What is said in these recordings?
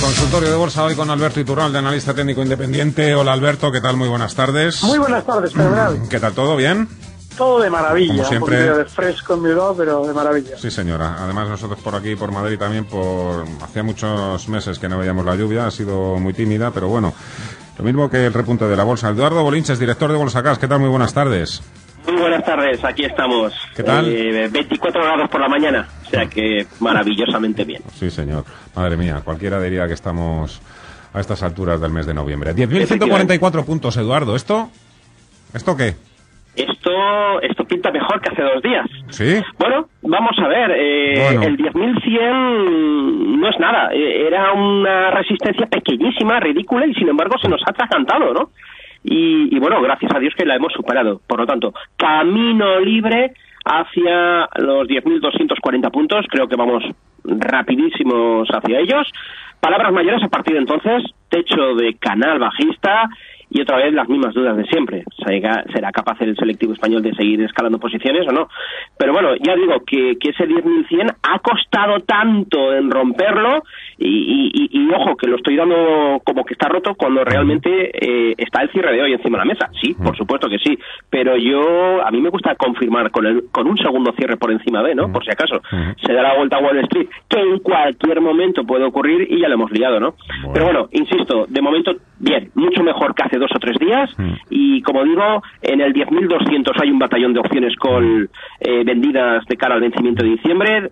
Consultorio de bolsa hoy con Alberto Iturral, de analista técnico independiente. Hola Alberto, ¿qué tal? Muy buenas tardes. Muy buenas tardes, fenomenal. ¿Qué tal? ¿Todo bien? Todo de maravilla. Como siempre- Un de fresco en Bilbao, pero de maravilla. Sí, señora. Además nosotros por aquí, por Madrid también, por hacía muchos meses que no veíamos la lluvia, ha sido muy tímida, pero bueno, lo mismo que el repunte de la bolsa. Eduardo Bolinches, director de Bolsa Cas, ¿qué tal? Muy buenas tardes. Muy buenas tardes, aquí estamos. ¿Qué tal? Eh, 24 grados por la mañana, o sea que maravillosamente bien. Sí, señor. Madre mía, cualquiera diría que estamos a estas alturas del mes de noviembre. 10.144 puntos, Eduardo. ¿Esto? ¿Esto qué? Esto, esto pinta mejor que hace dos días. ¿Sí? Bueno, vamos a ver. eh, Bueno. El 10.100 no es nada. eh, Era una resistencia pequeñísima, ridícula, y sin embargo se nos ha atragantado, ¿no? Y, bueno, gracias a Dios que la hemos superado. Por lo tanto, camino libre hacia los 10.240 puntos. Creo que vamos rapidísimos hacia ellos. Palabras mayores a partir de entonces, techo de canal bajista y otra vez las mismas dudas de siempre. ¿Será, será capaz el selectivo español de seguir escalando posiciones o no? Pero bueno, ya digo que, que ese 10.100 ha costado tanto en romperlo y, y- y- y, ojo, que lo estoy dando como que está roto cuando realmente eh, está el cierre de hoy encima de la mesa. Sí, por supuesto que sí, pero yo, a mí me gusta confirmar con, el, con un segundo cierre por encima de, ¿no? Por si acaso. Se da la vuelta a Wall Street, que en cualquier momento puede ocurrir y ya lo hemos liado, ¿no? Pero bueno, insisto, de momento, bien, mucho mejor que hace dos o tres días. Y como digo, en el 10.200 hay un batallón de opciones con eh, vendidas de cara al vencimiento de diciembre,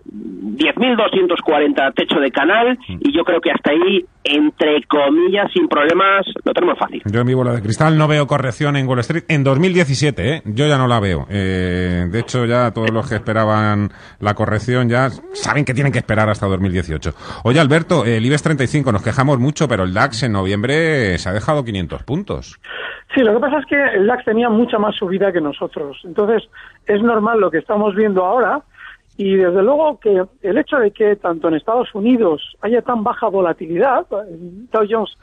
10.240 techo de canal y yo creo que hasta ahí, entre comillas, sin problemas, lo tenemos fácil. Yo en mi bola de cristal no veo corrección en Wall Street en 2017, ¿eh? Yo ya no la veo. Eh, de hecho, ya todos los que esperaban la corrección ya saben que tienen que esperar hasta 2018. Oye, Alberto, el IBEX 35 nos quejamos mucho, pero el DAX en noviembre se ha dejado 500 puntos. Sí, lo que pasa es que el DAX tenía mucha más subida que nosotros. Entonces, es normal lo que estamos viendo ahora. Y desde luego que el hecho de que tanto en Estados Unidos haya tan baja volatilidad, Dow Jones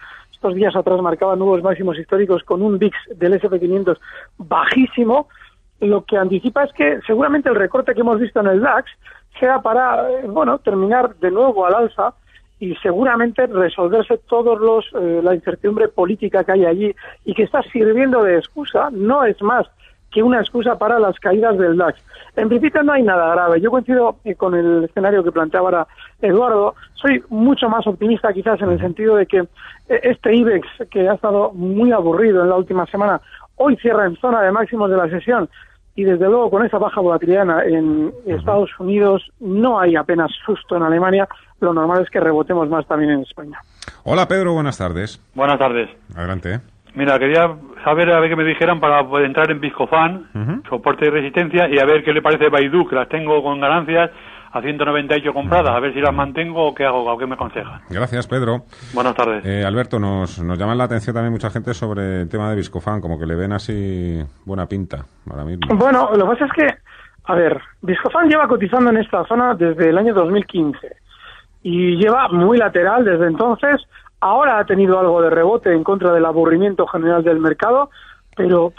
estos días atrás marcaba nuevos máximos históricos con un VIX del SP500 bajísimo, lo que anticipa es que seguramente el recorte que hemos visto en el DAX sea para, eh, bueno, terminar de nuevo al alza y seguramente resolverse todos los eh, la incertidumbre política que hay allí y que está sirviendo de excusa, no es más que una excusa para las caídas del DAX. En principio no hay nada grave. Yo coincido eh, con el escenario que planteaba ahora Eduardo. Soy mucho más optimista quizás en el sentido de que eh, este IBEX, que ha estado muy aburrido en la última semana, hoy cierra en zona de máximos de la sesión y desde luego con esa baja volatilidad en en Estados Unidos no hay apenas susto en Alemania. Lo normal es que rebotemos más también en España. Hola, Pedro, buenas tardes. Buenas tardes. Adelante, ¿eh? Mira, quería saber a ver qué me dijeran para poder entrar en Viscofan, soporte y resistencia, y a ver qué le parece Baidu, que las tengo con ganancias a 198 compradas, a ver si las mantengo o qué hago, o qué me aconsejan. Gracias, Pedro. Buenas tardes. Eh, Alberto, nos, nos llama la atención también mucha gente sobre el tema de Viscofan, como que le ven así buena pinta ahora mismo. Bueno, lo que pasa es que, a ver, Viscofan lleva cotizando en esta zona desde el año 2015 y lleva muy lateral desde entonces. Ahora ha tenido algo de rebote en contra del aburrimiento general del mercado, pero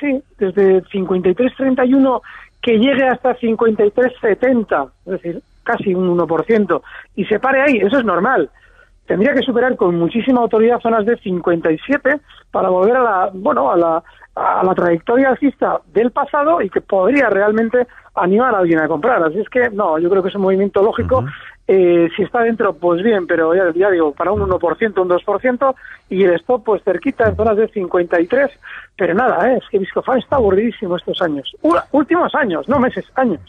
sí, desde 53.31 que llegue hasta 53.70, es decir, casi un 1%, y se pare ahí, eso es normal. Tendría que superar con muchísima autoridad zonas de 57 para volver a la, bueno, a la a la trayectoria alcista del pasado y que podría realmente animar a alguien a comprar. Así es que, no, yo creo que es un movimiento lógico. Eh, si está dentro, pues bien, pero ya, digo, para un 1%, un 2%, y el stop, pues cerquita, en zonas de 53, pero nada, ¿eh? es que Viscofan está aburridísimo estos años. últimos años, no meses, años.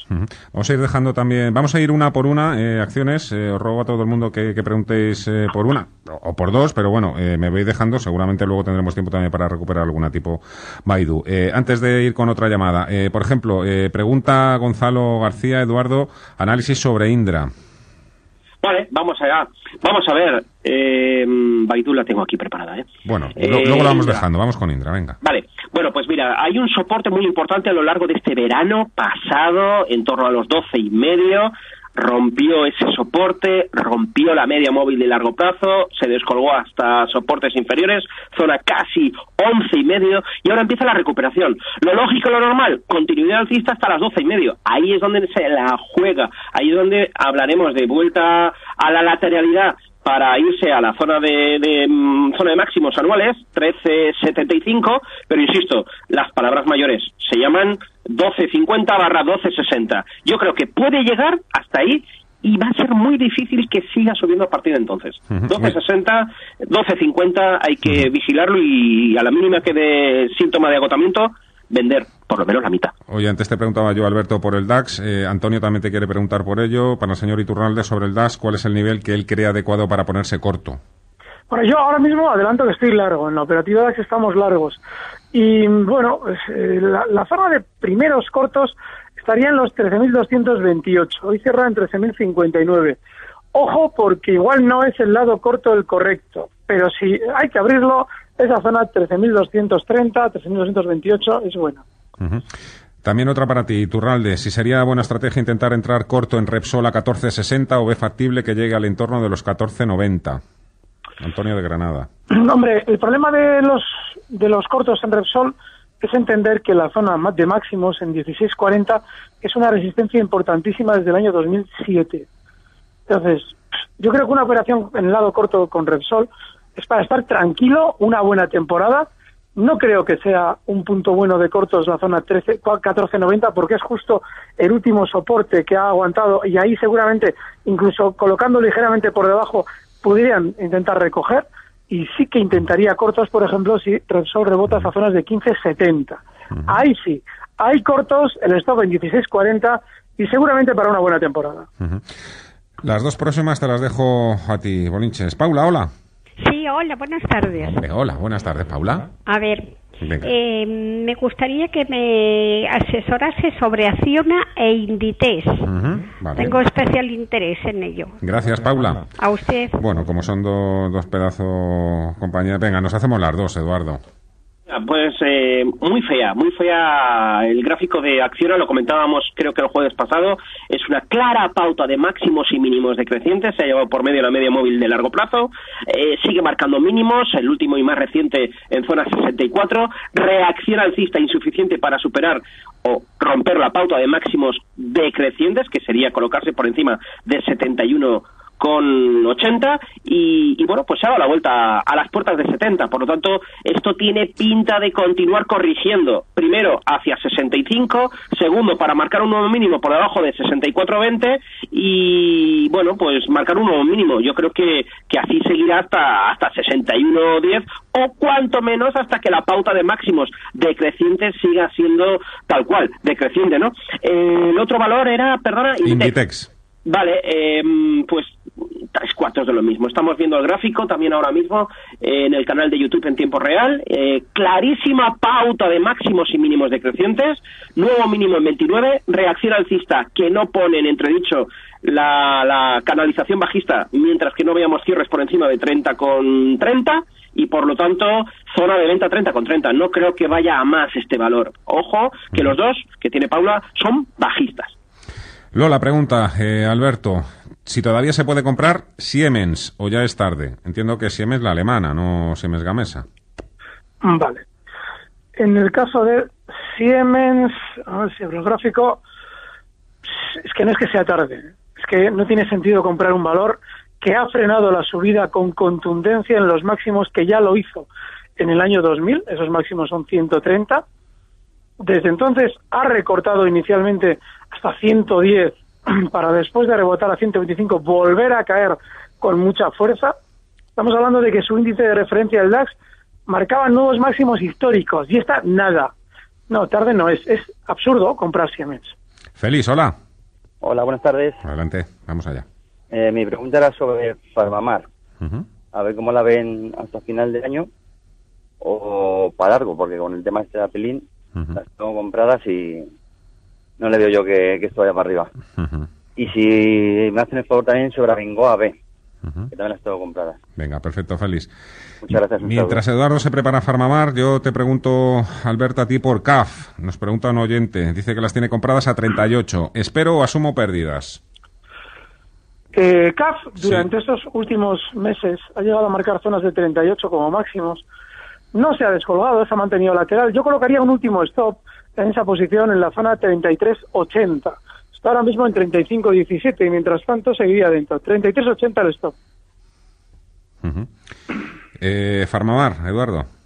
Vamos a ir dejando también, vamos a ir una por una, eh, acciones, eh, os robo a todo el mundo que, que preguntéis eh, por una, o, por dos, pero bueno, me voy dejando, seguramente luego tendremos tiempo también para recuperar alguna tipo Baidu. antes de ir con otra llamada, por ejemplo, pregunta Gonzalo García, Eduardo, análisis sobre Indra. Vale, vamos allá. Vamos a ver. Eh, Baidu la tengo aquí preparada, ¿eh? Bueno, luego la vamos dejando. Vamos con Indra, venga. Vale. Bueno, pues mira, hay un soporte muy importante a lo largo de este verano pasado, en torno a los doce y medio rompió ese soporte, rompió la media móvil de largo plazo, se descolgó hasta soportes inferiores, zona casi once y medio, y ahora empieza la recuperación. Lo lógico, lo normal, continuidad alcista hasta las doce y medio. Ahí es donde se la juega, ahí es donde hablaremos de vuelta a la lateralidad para irse a la zona de, de mm, zona de máximos anuales, 13.75, pero insisto, las palabras mayores se llaman 12.50 barra 12.60. Yo creo que puede llegar hasta ahí y va a ser muy difícil que siga subiendo a partir de entonces. 12.60, 12.50 hay que vigilarlo y a la mínima que dé síntoma de agotamiento, vender por lo menos la mitad. Oye, antes te preguntaba yo, Alberto, por el DAX. Eh, Antonio también te quiere preguntar por ello. Para el señor Iturralde, sobre el DAX, ¿cuál es el nivel que él cree adecuado para ponerse corto? Bueno, yo ahora mismo adelanto que estoy largo. En la operativa DAX estamos largos. Y bueno, pues, eh, la, zona de primeros cortos estaría en los 13.228. Hoy cierra en 13.059. Ojo, porque igual no es el lado corto el correcto. Pero si hay que abrirlo, esa zona 13.230, 13.228 es buena. También otra para ti, Turralde. Si sería buena estrategia intentar entrar corto en Repsol a 14.60 o ve factible que llegue al entorno de los 14.90. Antonio de Granada. Hombre, el problema de los, de los cortos en Repsol es entender que la zona de máximos en 16.40 es una resistencia importantísima desde el año 2007. Entonces, yo creo que una operación en el lado corto con Repsol es para estar tranquilo, una buena temporada no creo que sea un punto bueno de cortos la zona 13, 14.90 porque es justo el último soporte que ha aguantado y ahí seguramente, incluso colocando ligeramente por debajo, podrían intentar recoger y sí que intentaría cortos, por ejemplo, si Repsol rebota a zonas de 15.70. Ahí sí, hay cortos, el stop en 16.40 y seguramente para una buena temporada. Las dos próximas te las dejo a ti, Bolinches. Paula, hola. Sí, hola, buenas tardes. hola, buenas tardes, Paula. A ver, eh, me gustaría que me asesorase sobre Acciona e Inditex. Tengo especial interés en ello. Gracias, Paula. A usted. Bueno, como son dos pedazos compañeros, venga, nos hacemos las dos, Eduardo. Pues eh, muy fea, muy fea el gráfico de Acciona, lo comentábamos creo que el jueves pasado, es una clara pauta de máximos y mínimos decrecientes, se ha llevado por medio la media móvil de largo plazo, eh, sigue marcando mínimos, el último y más reciente en zona 64, reacción alcista insuficiente para superar o romper la pauta de máximos decrecientes, que sería colocarse por encima de 71 con 80 y, bueno, pues se ha dado la vuelta a las puertas de 70. Por lo tanto, esto tiene pinta de continuar corrigiendo. Primero, hacia 65. Segundo, para marcar un nuevo mínimo por debajo de 64.20. Y bueno, pues marcar un nuevo mínimo. Yo creo que, que así seguirá hasta, hasta 61.10 o cuanto menos hasta que la pauta de máximos decrecientes siga siendo tal cual, decreciente, ¿no? el otro valor era, perdona, Inditex. Vale, eh, pues tres cuartos de lo mismo. Estamos viendo el gráfico también ahora mismo en el canal de YouTube en tiempo real. Eh, clarísima pauta de máximos y mínimos decrecientes. Nuevo mínimo en 29. Reacción alcista que no pone en entredicho la, la canalización bajista mientras que no veamos cierres por encima de 30 con 30 y por lo tanto zona de venta 30 con 30. No creo que vaya a más este valor. Ojo que los dos que tiene Paula son bajistas. Lola pregunta, eh, Alberto, si todavía se puede comprar Siemens o ya es tarde. Entiendo que Siemens la alemana, no Siemens Gamesa. Vale. En el caso de Siemens, a ver si el gráfico, es que no es que sea tarde, es que no tiene sentido comprar un valor que ha frenado la subida con contundencia en los máximos que ya lo hizo en el año 2000, esos máximos son 130. Desde entonces ha recortado inicialmente hasta 110 para después de rebotar a 125 volver a caer con mucha fuerza. Estamos hablando de que su índice de referencia del DAX marcaba nuevos máximos históricos y está nada. No, tarde no es. Es absurdo comprar Siemens. Feliz, hola. Hola, buenas tardes. Adelante, vamos allá. Eh, mi pregunta era sobre Farmamar. A ver cómo la ven hasta final de año o para largo, porque con el tema este de Apelín las tengo compradas y no le veo yo que, esto vaya para arriba. Y si me hacen el favor también sobre Abengoa B, que también las tengo compradas. Venga, perfecto, Félix. Muchas gracias. Mientras Eduardo se prepara a Farmamar, yo te pregunto, Alberto, a ti por CAF. Nos pregunta un oyente. Dice que las tiene compradas a 38. ¿Espero o asumo pérdidas? Eh, CAF durante estos últimos meses ha llegado a marcar zonas de 38 como máximos. No se ha descolgado, se ha mantenido lateral. Yo colocaría un último stop en esa posición en la zona 33.80. Está ahora mismo en 35.17 y mientras tanto seguiría dentro. 33.80 el stop. eh, Farmamar, Eduardo.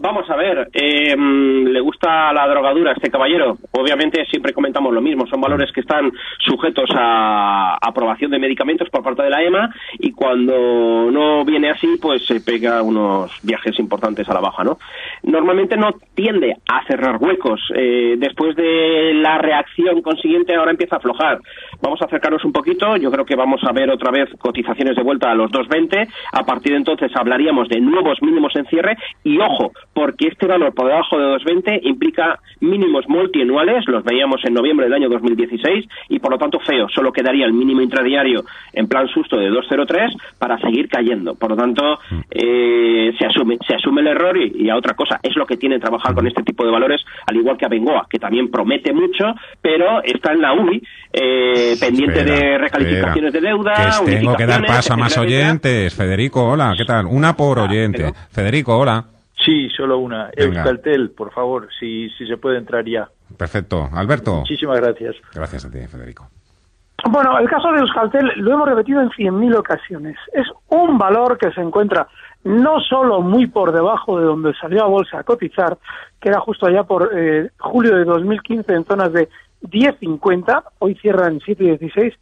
Vamos a ver, eh, ¿le gusta la drogadura a este caballero? Obviamente siempre comentamos lo mismo, son valores que están sujetos a aprobación de medicamentos por parte de la EMA y cuando no viene así, pues se pega unos viajes importantes a la baja, ¿no? Normalmente no tiende a cerrar huecos. Eh, después de la reacción consiguiente ahora empieza a aflojar. Vamos a acercarnos un poquito, yo creo que vamos a ver otra vez cotizaciones de vuelta a los 2.20, a partir de entonces hablaríamos de nuevos mínimos en cierre y ojo, porque este valor por debajo de 2,20 implica mínimos multianuales, los veíamos en noviembre del año 2016, y por lo tanto feo, solo quedaría el mínimo intradiario en plan susto de 2,03 para seguir cayendo. Por lo tanto, eh, se asume se asume el error y, a otra cosa. Es lo que tiene trabajar con este tipo de valores, al igual que a Bengoa, que también promete mucho, pero está en la UI, eh, pendiente de recalificaciones de deuda. Que tengo que dar paso a más oyentes. Federico, hola, ¿qué tal? Una por oyente. Federico, hola. Sí, solo una. Euskaltel, por favor, si, si se puede entrar ya. Perfecto. Alberto. Muchísimas gracias. Gracias a ti, Federico. Bueno, el caso de Euskaltel lo hemos repetido en 100.000 ocasiones. Es un valor que se encuentra no solo muy por debajo de donde salió a bolsa a cotizar, que era justo allá por eh, julio de 2015 en zonas de 10.50, hoy cierra en 7.16,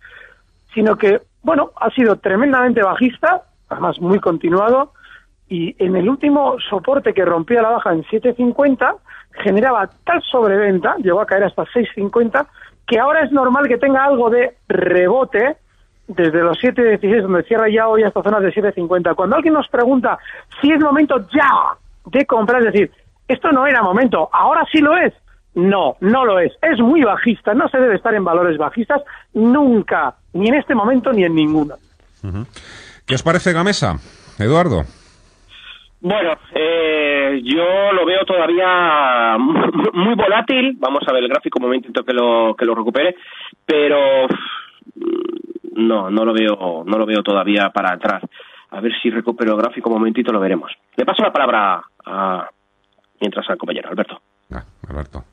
sino que, bueno, ha sido tremendamente bajista, además muy continuado, y en el último soporte que rompía la baja en 7.50 generaba tal sobreventa, llegó a caer hasta 6.50, que ahora es normal que tenga algo de rebote desde los 7.16 donde cierra ya hoy hasta zonas de 7.50. Cuando alguien nos pregunta si es momento ya de comprar, es decir, esto no era momento, ahora sí lo es. No, no lo es. Es muy bajista, no se debe estar en valores bajistas nunca, ni en este momento ni en ninguno. ¿Qué os parece Gamesa, Eduardo? Bueno, eh, yo lo veo todavía muy volátil. Vamos a ver el gráfico un momentito que lo que lo recupere, pero no, no lo veo, no lo veo todavía para atrás. A ver si recupero el gráfico un momentito, lo veremos. Le paso la palabra a, mientras al compañero Alberto. Ah, Alberto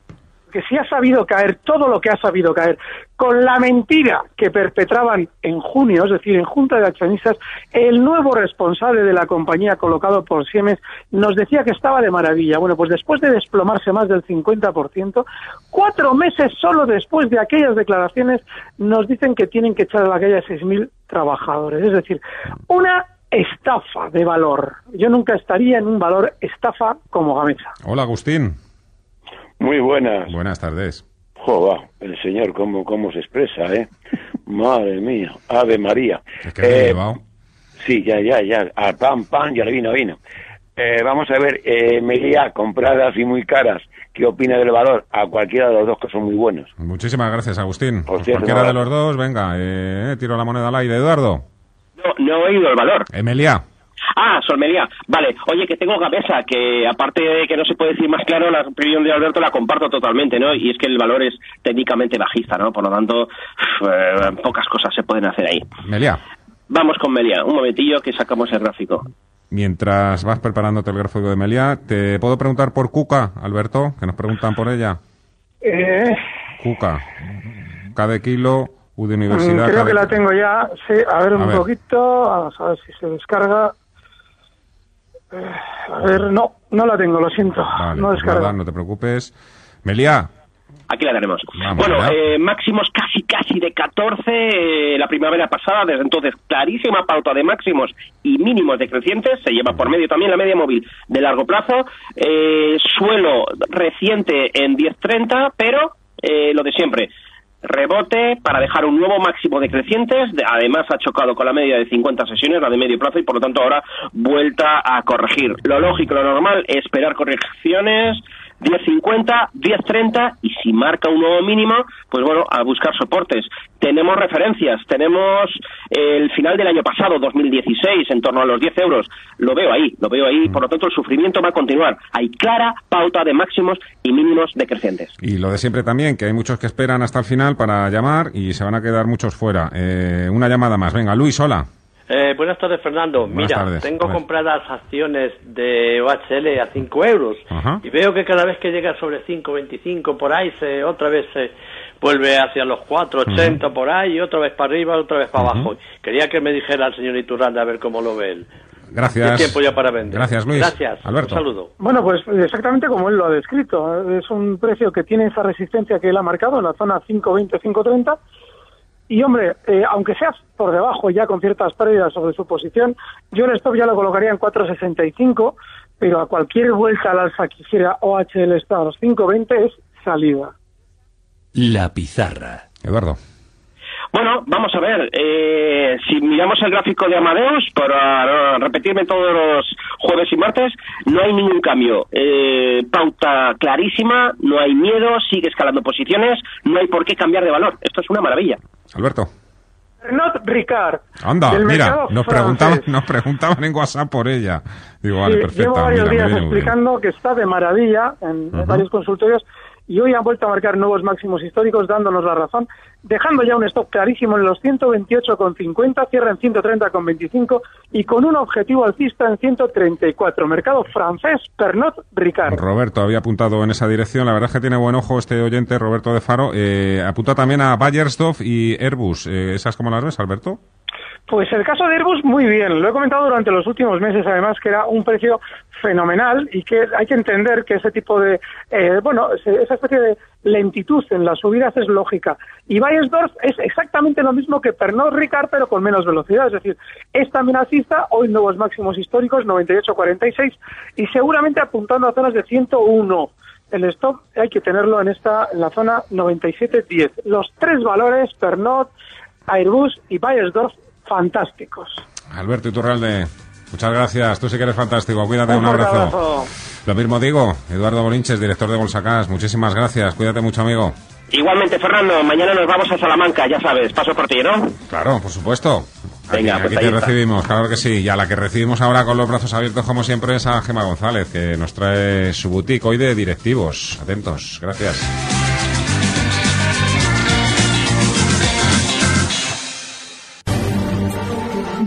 que si ha sabido caer todo lo que ha sabido caer, con la mentira que perpetraban en junio, es decir, en Junta de Accionistas, el nuevo responsable de la compañía colocado por Siemens nos decía que estaba de maravilla. Bueno, pues después de desplomarse más del 50%, cuatro meses solo después de aquellas declaraciones, nos dicen que tienen que echar a la calle a 6.000 trabajadores. Es decir, una estafa de valor. Yo nunca estaría en un valor estafa como Gamesa. Hola, Agustín. Muy buenas. Buenas tardes. Joder, el señor cómo, cómo se expresa, ¿eh? Madre mía, Ave María. Es que eh, Sí, ya, ya, ya. A pan, pan y al vino, vino. Eh, vamos a ver, eh, Melia, compradas y muy caras. ¿Qué opina del valor? A cualquiera de los dos que son muy buenos. Muchísimas gracias, Agustín. cualquiera de los dos, venga, eh, tiro la moneda al aire. Eduardo. No, no he oído el valor. Emilia. Ah, Solmería. Vale. Oye, que tengo cabeza, que aparte de que no se puede decir más claro, la opinión de Alberto la comparto totalmente, ¿no? Y es que el valor es técnicamente bajista, ¿no? Por lo tanto, eh, pocas cosas se pueden hacer ahí. Melia. Vamos con Melia. Un momentillo que sacamos el gráfico. Mientras vas preparándote el gráfico de Melia, ¿te puedo preguntar por Cuca, Alberto? Que nos preguntan por ella. Eh... Cuca. Cada kilo, U de Universidad. Creo que la tengo ya. Sí, a ver un poquito. Vamos a ver si se descarga. Eh, a ver, no, no la tengo, lo siento. no pues nada, no te preocupes. Melia, aquí la tenemos. bueno, eh, máximos casi casi de 14 eh, la primavera pasada, desde entonces clarísima pauta de máximos y mínimos decrecientes, se lleva por medio también la media móvil de largo plazo, eh, suelo reciente en 10.30, pero lo de siempre, rebote para dejar un nuevo máximo decrecientes, además ha chocado con la media de 50 sesiones, la de medio plazo, y por lo tanto ahora vuelta a corregir. Lo lógico, lo normal, esperar correcciones 10.50, 10.30 y si marca un nuevo mínimo, pues bueno, a buscar soportes. Tenemos referencias, tenemos el final del año pasado, 2016, en torno a los 10 euros. Lo veo ahí, lo veo ahí, por lo tanto el sufrimiento va a continuar. Hay clara pauta de máximos y mínimos decrecientes. Y lo de siempre también, que hay muchos que esperan hasta el final para llamar y se van a quedar muchos fuera. Eh, una llamada más. Venga, Luis, hola. Eh, buenas tardes, Fernando. Mira, tengo compradas acciones de OHL a 5 euros y veo que cada vez que llega sobre 5,25 por ahí, se, otra vez se vuelve hacia los 4,80 por ahí, y otra vez para arriba, otra vez para abajo. Quería que me dijera el señor Iturralde a ver cómo lo ve él. Gracias. tiempo ya para vender. Gracias, Luis. Gracias. Alberto. Un saludo. Bueno, pues exactamente como él lo ha descrito. Es un precio que tiene esa resistencia que él ha marcado en la zona 5,20, 5,30 y hombre, eh, aunque seas por debajo ya con ciertas pérdidas sobre su posición, yo el stop ya lo colocaría en 4.65, pero a cualquier vuelta al alza que hiciera OHL está a los 5.20 es salida. La pizarra. Eduardo. Bueno, vamos a ver. Eh, si miramos el gráfico de Amadeus, para repetirme todos los jueves y martes, no hay ningún cambio. Eh, pauta clarísima, no hay miedo, sigue escalando posiciones, no hay por qué cambiar de valor. Esto es una maravilla. Alberto. Not Ricard. Anda, mira, nos preguntaban, nos preguntaban en WhatsApp por ella. Digo, vale, perfecto. Llevo varios días explicando que está de maravilla en varios consultorios y hoy han vuelto a marcar nuevos máximos históricos dándonos la razón, dejando ya un stop clarísimo en los 128,50, cierra en 130,25 y con un objetivo alcista en 134. Mercado francés, Pernod Ricard. Roberto había apuntado en esa dirección, la verdad es que tiene buen ojo este oyente, Roberto de Faro. Eh, apunta también a Bayersdorf y Airbus. Eh, ¿Esas cómo las ves, Alberto? Pues el caso de Airbus, muy bien. Lo he comentado durante los últimos meses, además, que era un precio fenomenal y que hay que entender que ese tipo de, eh, bueno, esa especie de lentitud en las subidas es lógica. Y Bayersdorf es exactamente lo mismo que Pernod Ricard, pero con menos velocidad. Es decir, es también alcista, hoy nuevos máximos históricos, 98.46, y seguramente apuntando a zonas de 101 el stop hay que tenerlo en esta en la zona 97.10. Los tres valores, Pernod, Airbus y Bayersdorf, fantásticos. Alberto Iturralde, muchas gracias. Tú sí que eres fantástico. Cuídate, un, abrazo. Lo mismo digo, Eduardo Bolinches, director de Bolsacas. Muchísimas gracias. Cuídate mucho, amigo. Igualmente, Fernando. Mañana nos vamos a Salamanca, ya sabes. Paso por ti, ¿no? Claro, por supuesto. Venga, aquí, pues te recibimos, claro que sí. Y a la que recibimos ahora con los brazos abiertos, como siempre, es a Gema González, que nos trae su boutique hoy de directivos. Atentos. Gracias.